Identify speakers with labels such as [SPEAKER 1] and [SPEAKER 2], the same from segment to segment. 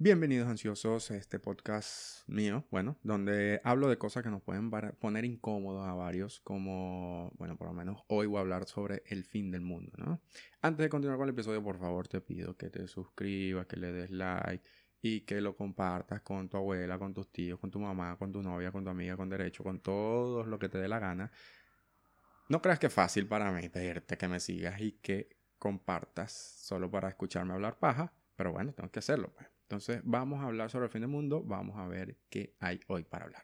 [SPEAKER 1] Bienvenidos ansiosos a este podcast mío, bueno, donde hablo de cosas que nos pueden poner incómodos a varios, como, bueno, por lo menos hoy voy a hablar sobre el fin del mundo, ¿no? Antes de continuar con el episodio, por favor, te pido que te suscribas, que le des like y que lo compartas con tu abuela, con tus tíos, con tu mamá, con tu novia, con tu amiga, con derecho, con todos lo que te dé la gana. No creas que es fácil para mí pedirte que me sigas y que compartas solo para escucharme hablar paja, pero bueno, tengo que hacerlo, pues. Entonces vamos a hablar sobre el fin del mundo, vamos a ver qué hay hoy para hablar.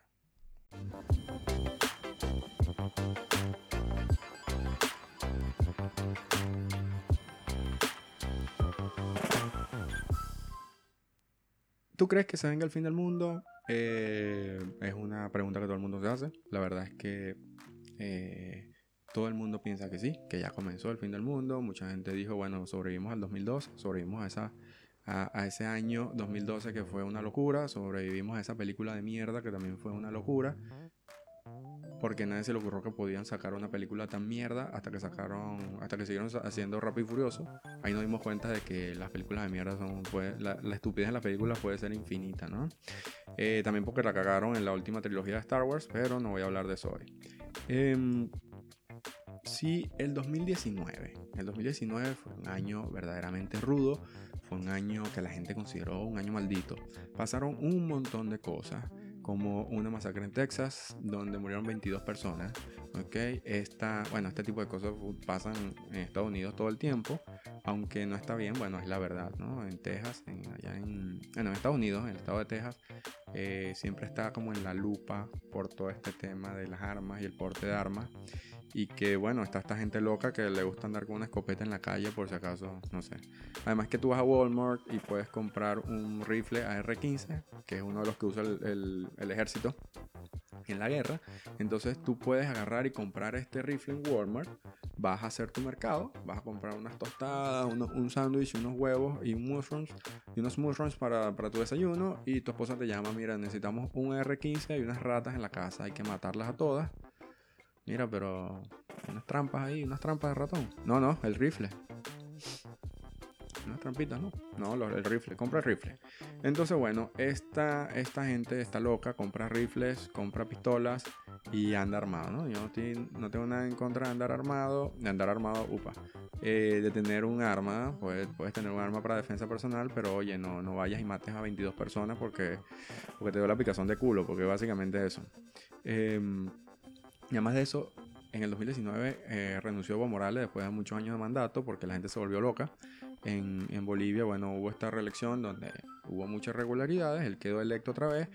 [SPEAKER 1] ¿Tú crees que se venga el fin del mundo? Eh, es una pregunta que todo el mundo se hace. La verdad es que eh, todo el mundo piensa que sí, que ya comenzó el fin del mundo. Mucha gente dijo, bueno, sobrevivimos al 2002, sobrevivimos a esa a, ese año 2012 que fue una locura, sobrevivimos a esa película de mierda que también fue una locura, porque nadie se le ocurrió que podían sacar una película tan mierda hasta que sacaron, hasta que siguieron haciendo Rápido y Furioso. Ahí nos dimos cuenta de que las películas de mierda son, la, estupidez en las películas puede ser infinita, ¿no? Eh, también porque la cagaron en la última trilogía de Star Wars, pero no voy a hablar de eso hoy. Eh, sí, el 2019. El 2019 fue un año verdaderamente rudo un año que la gente consideró un año maldito. Pasaron un montón de cosas, como una masacre en Texas, donde murieron 22 personas. ¿okay? Esta, bueno, este tipo de cosas pasan en Estados Unidos todo el tiempo, aunque no está bien, bueno, es la verdad, ¿no? En Texas, en, allá en, en Estados Unidos, en el estado de Texas, eh, siempre está como en la lupa por todo este tema de las armas y el porte de armas y que bueno, está esta gente loca que le gusta andar con una escopeta en la calle por si acaso, no sé. Además que tú vas a Walmart y puedes comprar un rifle AR-15, que es uno de los que usa el, el, ejército en la guerra. Entonces tú puedes agarrar y comprar este rifle en Walmart, vas a hacer tu mercado, vas a comprar unas tostadas, un sándwich, unos huevos y mushrooms, y unos mushrooms para, para tu desayuno y tu esposa te llama, mira, necesitamos un AR-15 y unas ratas en la casa, hay que matarlas a todas Mira, pero unas trampas ahí, unas trampas de ratón. No, no, el rifle. Unas trampitas, ¿no? No, el rifle, compra el rifle. Entonces, bueno, esta, esta gente está loca, compra rifles, compra pistolas y anda armado, ¿no? Yo no, tengo nada en contra de andar armado, de andar armado, upa. Eh, de tener un arma, puedes, puedes tener un arma para defensa personal, pero oye, no, no vayas y mates a 22 personas porque, porque te dio la picazón de culo, porque básicamente eso. Eh, y además de eso, en el 2019 eh, renunció Evo Morales después de muchos años de mandato porque la gente se volvió loca. En, en, Bolivia, bueno, hubo esta reelección donde hubo muchas irregularidades, él quedó electo otra vez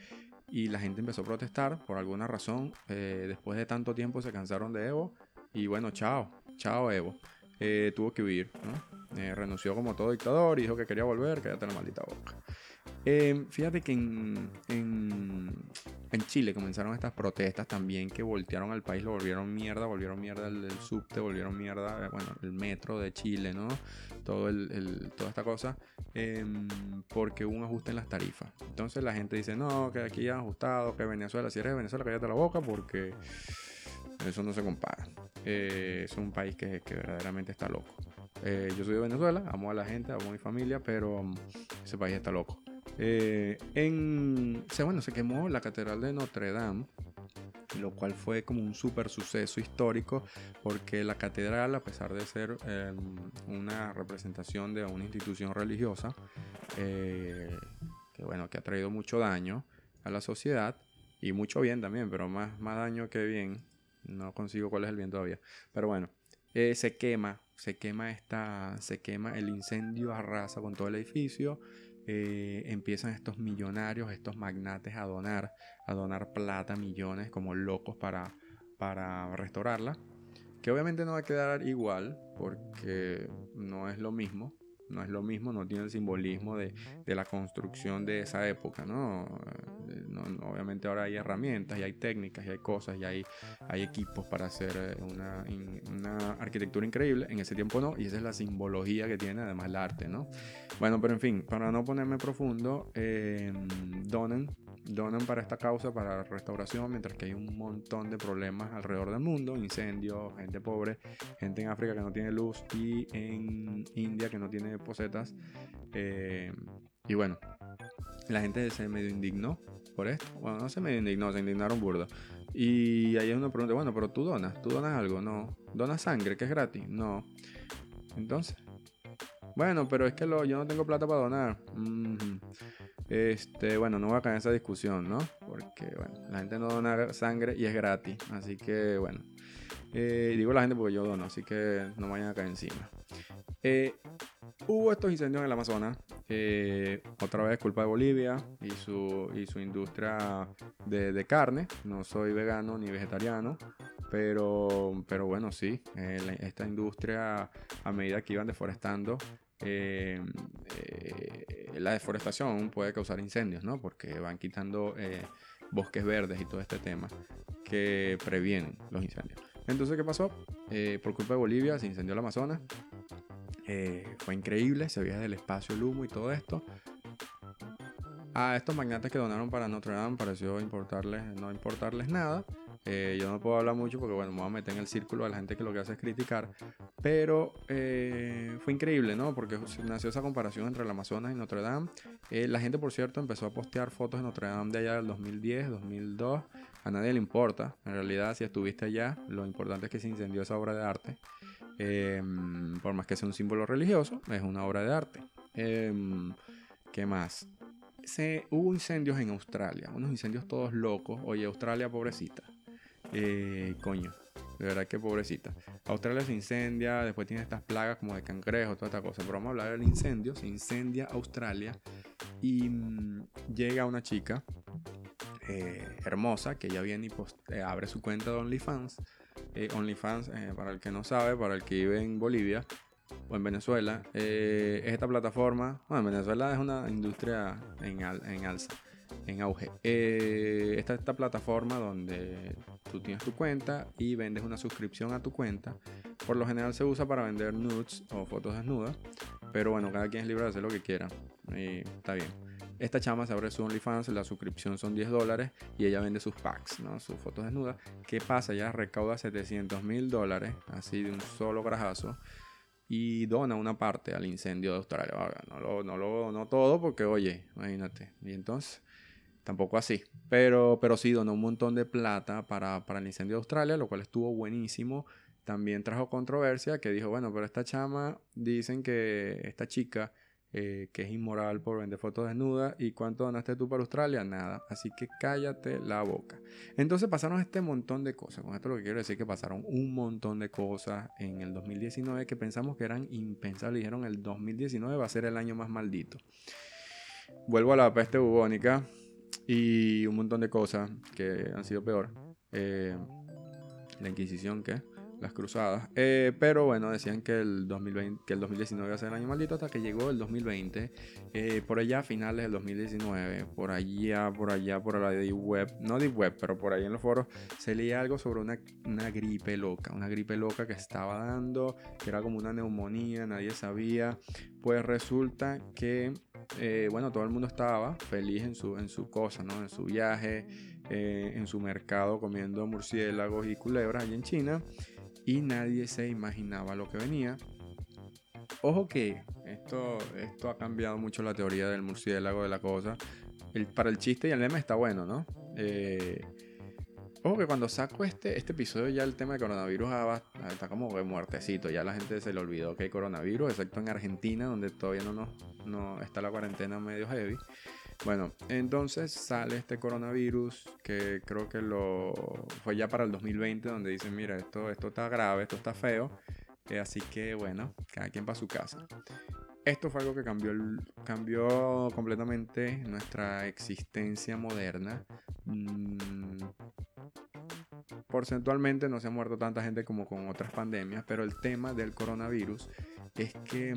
[SPEAKER 1] y la gente empezó a protestar por alguna razón. Eh, después de tanto tiempo se cansaron de Evo y bueno, chao, chao Evo. Eh, tuvo que huir, ¿no? renunció como todo dictador y dijo que quería volver, quédate en la maldita boca. Fíjate que en, Chile comenzaron estas protestas también que voltearon al país, lo volvieron mierda, volvieron mierda el, subte, volvieron mierda, eh, bueno, el metro de Chile, ¿no? Toda esta cosa, em, porque hubo un ajuste en las tarifas. Entonces la gente dice, no, que aquí han ajustado, que Venezuela, si eres de Venezuela, cállate la boca porque eso no se compara. Eh, es un país que, verdaderamente está loco. Eh, yo soy de Venezuela, amo a la gente, amo a mi familia, pero um, ese país está loco. Eh, en, bueno, se quemó la Catedral de Notre Dame, lo cual fue como un súper suceso histórico, porque la catedral, a pesar de ser em, una representación de una institución religiosa, eh, que bueno, que ha traído mucho daño a la sociedad, y mucho bien también, pero más, más daño que bien, no consigo cuál es el bien todavía, pero bueno, eh, se quema, se quema esta, se quema el incendio arrasa con todo el edificio, eh, empiezan estos millonarios, estos magnates a donar, a donar plata, millones como locos para, para restaurarla. Que obviamente no va a quedar igual porque no es lo mismo no es lo mismo, no tiene el simbolismo de, la construcción de esa época, ¿no? Obviamente ahora hay herramientas y hay técnicas y hay cosas y hay, hay equipos para hacer eh, una, una, arquitectura increíble, en ese tiempo no, y esa es la simbología que tiene además el arte, ¿no? Bueno, pero en fin, para no ponerme profundo, eh, donen donan para esta causa, para la restauración, mientras que hay un montón de problemas alrededor del mundo, incendios, gente pobre, gente en África que no tiene luz y en India que no tiene posetas. Eh, y bueno, la gente se medio indignó por esto. Bueno, no se medio indignó, se indignaron burda. Y ahí uno pregunta, bueno, pero tú donas, tú donas algo, no. ¿Donas sangre, que es gratis? No. Entonces, bueno, pero es que lo, yo no tengo plata para donar. Este, bueno, no voy a caer en esa discusión, ¿no? Porque, bueno, la gente no dona sangre y es gratis. Así que, bueno. Eh, digo la gente porque yo dono, así que no vayan a caer encima. Eh, hubo estos incendios en el Amazonas. Eh, otra vez culpa de Bolivia y su, y su industria de, carne. No soy vegano ni vegetariano. Pero, pero bueno, sí. esta industria, a medida que iban deforestando, eh, la deforestación puede causar incendios, ¿no? Porque van quitando eh, bosques verdes y todo este tema que previenen los incendios. Entonces, ¿qué pasó? Eh, por culpa de Bolivia se incendió el Amazonas. fue increíble, se veía desde el espacio el humo y todo esto. A estos magnates que donaron para Notre Dame pareció importarles, no importarles nada. Eh, yo no puedo hablar mucho porque, bueno, me voy a meter en el círculo de la gente que lo que hace es criticar. Pero eh, fue increíble, ¿no? Porque nació esa comparación entre el Amazonas y Notre Dame. Eh, la gente, por cierto, empezó a postear fotos de Notre Dame de allá del 2010, 2002. A nadie le importa. En realidad, si estuviste allá, lo importante es que se incendió esa obra de arte. por más que sea un símbolo religioso, es una obra de arte. ¿Qué más? Se, hubo incendios en Australia, unos incendios todos locos. Oye, Australia, pobrecita. Eh, coño, de verdad que pobrecita. Australia se incendia, después tiene estas plagas como de cangrejo, toda esta cosa. Pero vamos a hablar del incendio. Se incendia Australia y mm, llega una chica eh, hermosa que ya viene y eh, abre su cuenta de OnlyFans. OnlyFans, para el que no sabe, para el que vive en Bolivia o en Venezuela, es esta plataforma. Bueno, en Venezuela es una industria en, alza en auge. Eh, esta, esta plataforma donde tú tienes tu cuenta y vendes una suscripción a tu cuenta. Por lo general se usa para vender nudes o fotos desnudas. Pero bueno, cada quien es libre de hacer lo que quiera. Está bien. Esta chama se abre su OnlyFans, la suscripción son 10 dólares y ella vende sus packs, ¿no? sus fotos desnudas. ¿Qué pasa? Ella recauda 700 mil dólares, así de un solo grajazo, y dona una parte al incendio de Australia. No lo, no lo no todo porque, oye, imagínate. Y entonces, Tampoco así. Pero, pero sí donó un montón de plata para, para el incendio de Australia, lo cual estuvo buenísimo. También trajo controversia que dijo, bueno, pero esta chama, dicen que esta chica, eh, que es inmoral por vender fotos desnudas, ¿y cuánto donaste tú para Australia? Nada. Así que cállate la boca. Entonces pasaron este montón de cosas. Con esto lo que quiero decir es que pasaron un montón de cosas en el 2019 que pensamos que eran impensables. Dijeron el 2019 va a ser el año más maldito. Vuelvo a la peste bubónica y un montón de cosas que han sido peor. Eh, la Inquisición, ¿qué? Las cruzadas. Eh, pero bueno, decían que el, 2020, que el 2019 iba a ser el año maldito hasta que llegó el 2020. Eh, por allá, a finales del 2019, por allá, por allá, por la Deep Web, no Deep Web, pero por ahí en los foros, se leía algo sobre una, una gripe loca. Una gripe loca que estaba dando, que era como una neumonía, nadie sabía. Pues resulta que eh, bueno, todo el mundo estaba feliz en su, en su cosa, ¿no? En su viaje, en su mercado comiendo murciélagos y culebras allá en China. Y nadie se imaginaba lo que venía. Ojo que esto, esto ha cambiado mucho la teoría del murciélago, de la cosa. El, para el chiste y el lema está bueno, ¿no? Eh, Ojo que cuando saco este, este episodio ya el tema de coronavirus está como de muertecito. Ya la gente se le olvidó que hay coronavirus, excepto en Argentina, donde todavía no, no está la cuarentena medio heavy. Bueno, entonces sale este coronavirus que creo que lo fue ya para el 2020, donde dicen, mira, esto, esto está grave, esto está feo. Eh, así que bueno, cada quien para su casa. Esto fue algo que cambió, cambió completamente nuestra existencia moderna. Mm, porcentualmente no se ha muerto tanta gente como con otras pandemias, pero el tema del coronavirus es que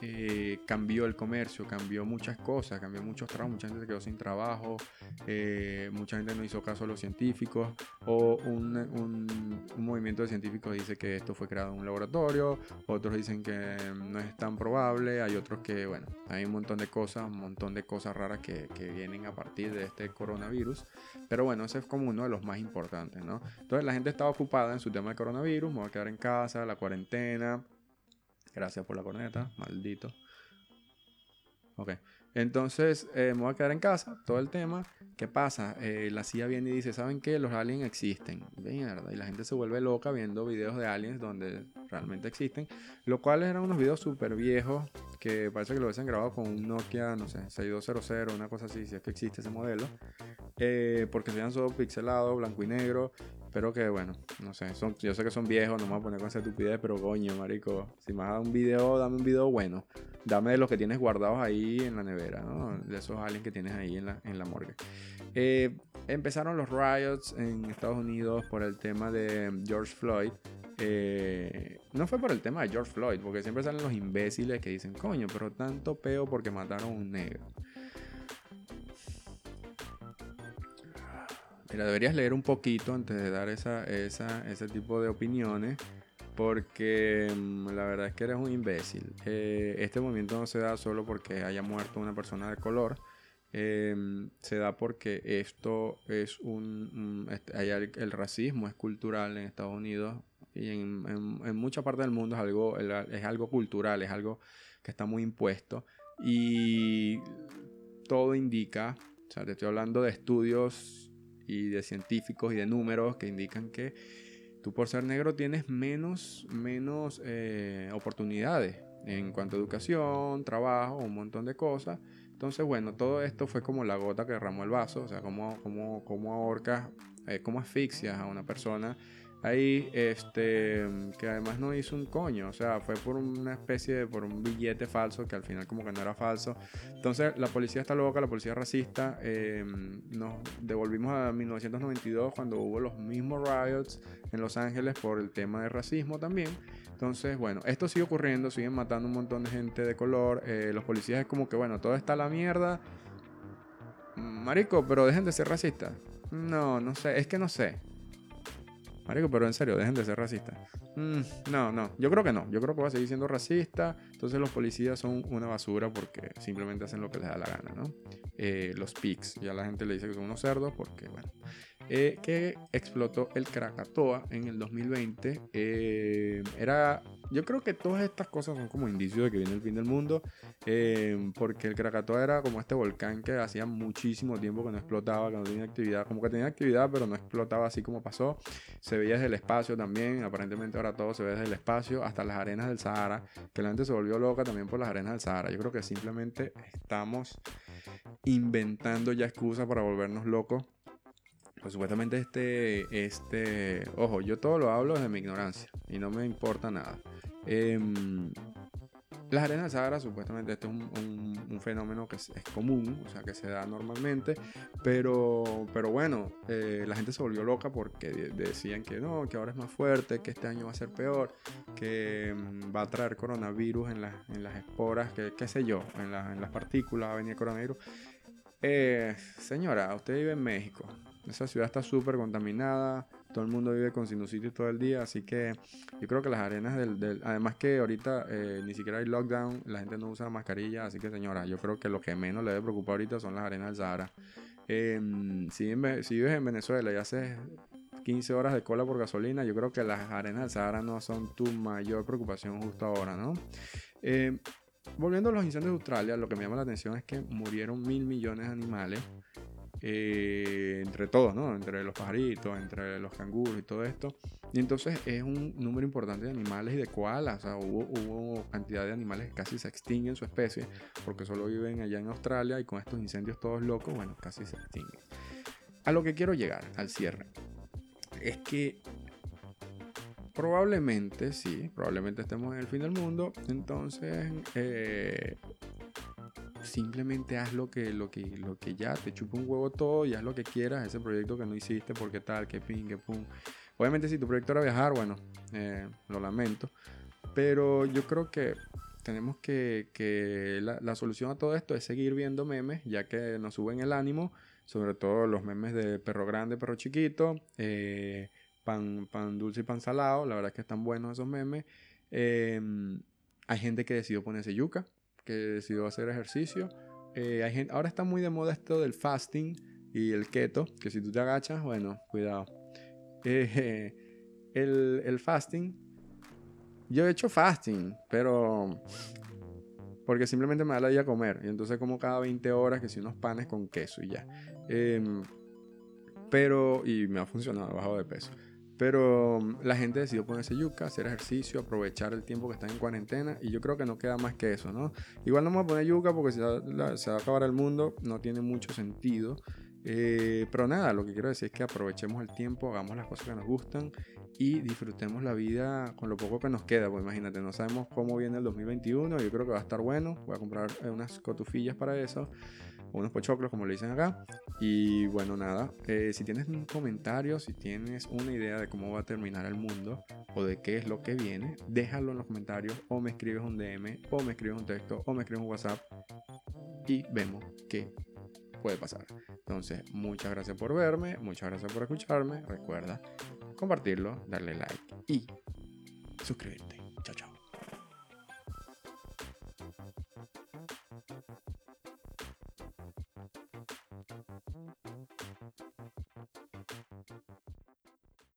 [SPEAKER 1] eh, cambió el comercio, cambió muchas cosas, cambió muchos trabajos, mucha gente se quedó sin trabajo, eh, mucha gente no hizo caso a los científicos, o un, un, movimiento de científicos dice que esto fue creado en un laboratorio, otros dicen que no es tan probable, hay otros que, bueno, hay un montón de cosas, un montón de cosas raras que, vienen a partir de este coronavirus, pero bueno, ese es como uno de los más importantes, ¿no? Entonces la gente estaba ocupada en su tema de coronavirus, me voy a quedar en casa, la cuarentena, Gracias por la corneta, maldito. Ok. Entonces, eh, me voy a quedar en casa, todo el tema. ¿Qué pasa? Eh, la CIA viene y dice, ¿saben qué? Los aliens existen. Mierda. Y la gente se vuelve loca viendo videos de aliens donde realmente existen. Lo cual eran unos videos súper viejos que parece que lo hubiesen grabado con un Nokia, no sé, 6200, una cosa así, si es que existe ese modelo. Eh, porque se veían solo pixelados, blanco y negro. Pero que bueno, no sé, son, yo sé que son viejos, no me voy a poner con esa estupidez, pero coño, marico, si me das un video, dame un video bueno. Dame de los que tienes guardados ahí en la nevera, ¿no? De esos aliens que tienes ahí en la, en la morgue. Eh, empezaron los riots en Estados Unidos por el tema de George Floyd. Eh, no fue por el tema de George Floyd, porque siempre salen los imbéciles que dicen, coño, pero tanto peo porque mataron a un negro. Mira, deberías leer un poquito antes de dar esa, esa, ese tipo de opiniones, porque mm, la verdad es que eres un imbécil. Eh, este movimiento no se da solo porque haya muerto una persona de color, em, se da porque esto es un... El, racismo es cultural en Estados Unidos y en, en, mucha parte del mundo es algo, es algo cultural, es algo que está muy impuesto y todo indica, o sea, te estoy hablando de estudios y de científicos y de números que indican que tú por ser negro tienes menos, menos eh, oportunidades en cuanto a educación, trabajo, un montón de cosas. Entonces, bueno, todo esto fue como la gota que derramó el vaso, o sea, como, como, como ahorcas, eh, como asfixias a una persona ahí, este, que además no hizo un coño, o sea, fue por una especie de, por un billete falso que al final como que no era falso. Entonces la policía está loca, la policía racista, em, nos devolvimos a 1992 cuando hubo los mismos riots en Los Ángeles por el tema de racismo también. Entonces, bueno, esto sigue ocurriendo, siguen matando un montón de gente de color, eh, los policías es como que, bueno, todo está a la mierda. Marico, pero dejen de ser racistas. No, no sé, es que no sé. Marico, pero en serio, dejen de ser racistas. Mm, no, no, yo creo que no. Yo creo que va a seguir siendo racista. Entonces los policías son una basura porque simplemente hacen lo que les da la gana, ¿no? Eh, los pigs, ya la gente le dice que son unos cerdos porque, bueno. Eh, que explotó el Krakatoa en el 2020. Eh, era, yo creo que todas estas cosas son como indicios de que viene el fin del mundo, eh, porque el Krakatoa era como este volcán que hacía muchísimo tiempo que no explotaba, que no tenía actividad, como que tenía actividad, pero no explotaba así como pasó. Se veía desde el espacio también, aparentemente ahora todo se ve desde el espacio, hasta las arenas del Sahara, que la gente se volvió loca también por las arenas del Sahara. Yo creo que simplemente estamos inventando ya excusas para volvernos locos pues supuestamente este, este, ojo, yo todo lo hablo desde mi ignorancia y no me importa nada. Em, las arenas del Sahara, supuestamente, este es un, fenómeno que es, común, o sea, que se da normalmente, pero, pero bueno, eh, la gente se volvió loca porque decían que no, que ahora es más fuerte, que este año va a ser peor, que mm, va a traer coronavirus en, en las esporas, que qué sé yo, en, en las partículas va a venir coronavirus. Eh, señora, usted vive en México, esa ciudad está súper contaminada, todo el mundo vive con sinusitis todo el día, así que yo creo que las arenas del... además que ahorita eh, ni siquiera hay lockdown, la gente no usa mascarilla, así que señora, yo creo que lo que menos le debe preocupar ahorita son las arenas del Sahara. Em, si, vives en Venezuela y haces 15 horas de cola por gasolina, yo creo que las arenas del Sahara no son tu mayor preocupación justo ahora, ¿no? Em, volviendo a los incendios de Australia, lo que me llama la atención es que murieron mil millones de animales eh, entre todos, ¿no? Entre los pajaritos, entre los canguros y todo esto. Y entonces es un número importante de animales y de koalas. O sea, hubo, hubo cantidad de animales que casi se extinguen su especie porque solo viven allá en Australia y con estos incendios todos locos, bueno, casi se extinguen. A lo que quiero llegar, al cierre, es que probablemente, sí, probablemente estemos en el fin del mundo. Entonces, eh, simplemente haz lo que, lo que, lo que ya, te chupa un huevo todo y haz lo que quieras, ese proyecto que no hiciste, porque tal, que ping, que pum. Obviamente si tu proyecto era viajar, bueno, eh, lo lamento, pero yo creo que tenemos que, que la, la, solución a todo esto es seguir viendo memes, ya que nos suben el ánimo, sobre todo los memes de perro grande, perro chiquito, eh, pan, pan dulce y pan salado, la verdad es que están buenos esos memes. Eh, hay gente que decidió ponerse yuca, que decidió hacer ejercicio. Eh, hay gente, ahora está muy de moda esto del fasting y el keto, que si tú te agachas, bueno, cuidado. Eh, el, el fasting, yo he hecho fasting, pero porque simplemente me da la idea comer. Y entonces como cada 20 horas que si unos panes con queso y ya. Em, pero, y me ha funcionado, he bajado de peso. Pero mm, la gente decidió ponerse yuca, hacer ejercicio, aprovechar el tiempo que están en cuarentena y yo creo que no queda más que eso, ¿no? Igual no voy a poner yuca porque se va, se va a acabar el mundo, no tiene mucho sentido. Eh, pero nada, lo que quiero decir es que aprovechemos el tiempo, hagamos las cosas que nos gustan y disfrutemos la vida con lo poco que nos queda. Pues imagínate, no sabemos cómo viene el 2021, yo creo que va a estar bueno. Voy a comprar eh, unas cotufillas para eso unos pochoclos, como le dicen acá. Y bueno, nada, eh, si tienes un comentario, si tienes una idea de cómo va a terminar el mundo o de qué es lo que viene, déjalo en los comentarios o me escribes un DM o me escribes un texto o me escribes un WhatsApp y vemos qué puede pasar. Entonces, muchas gracias por verme, muchas gracias por escucharme. Recuerda compartirlo, darle like y suscribirte.